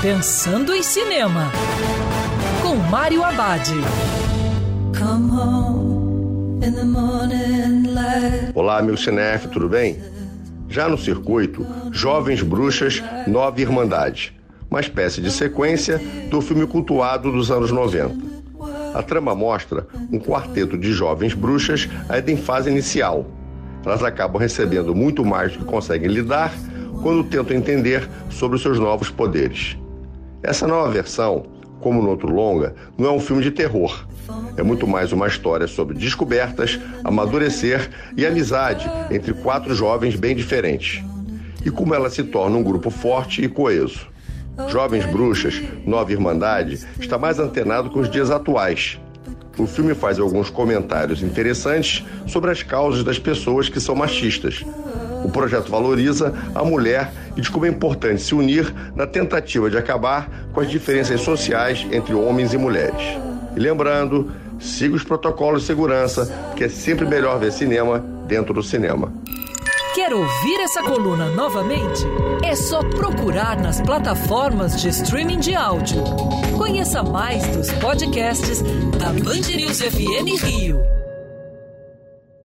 Pensando em Cinema, com Mário Abad. Olá, meu cinef, tudo bem? Já no circuito, Jovens Bruxas, Nova Irmandade, uma espécie de sequência do filme cultuado dos anos 90. A trama mostra um quarteto de jovens bruxas ainda em fase inicial. Elas acabam recebendo muito mais do que conseguem lidar quando tentam entender sobre os seus novos poderes. Essa nova versão, como no outro longa, não é um filme de terror. É muito mais uma história sobre descobertas, amadurecer e amizade entre quatro jovens bem diferentes. E como ela se torna um grupo forte e coeso. Jovens Bruxas, Nova Irmandade, está mais antenado com os dias atuais. O filme faz alguns comentários interessantes sobre as causas das pessoas que são machistas, o projeto valoriza a mulher e de como é importante se unir na tentativa de acabar com as diferenças sociais entre homens e mulheres. E lembrando, siga os protocolos de segurança, que é sempre melhor ver cinema dentro do cinema. Quer ouvir essa coluna novamente? É só procurar nas plataformas de streaming de áudio. Conheça mais dos podcasts da Band News FM Rio.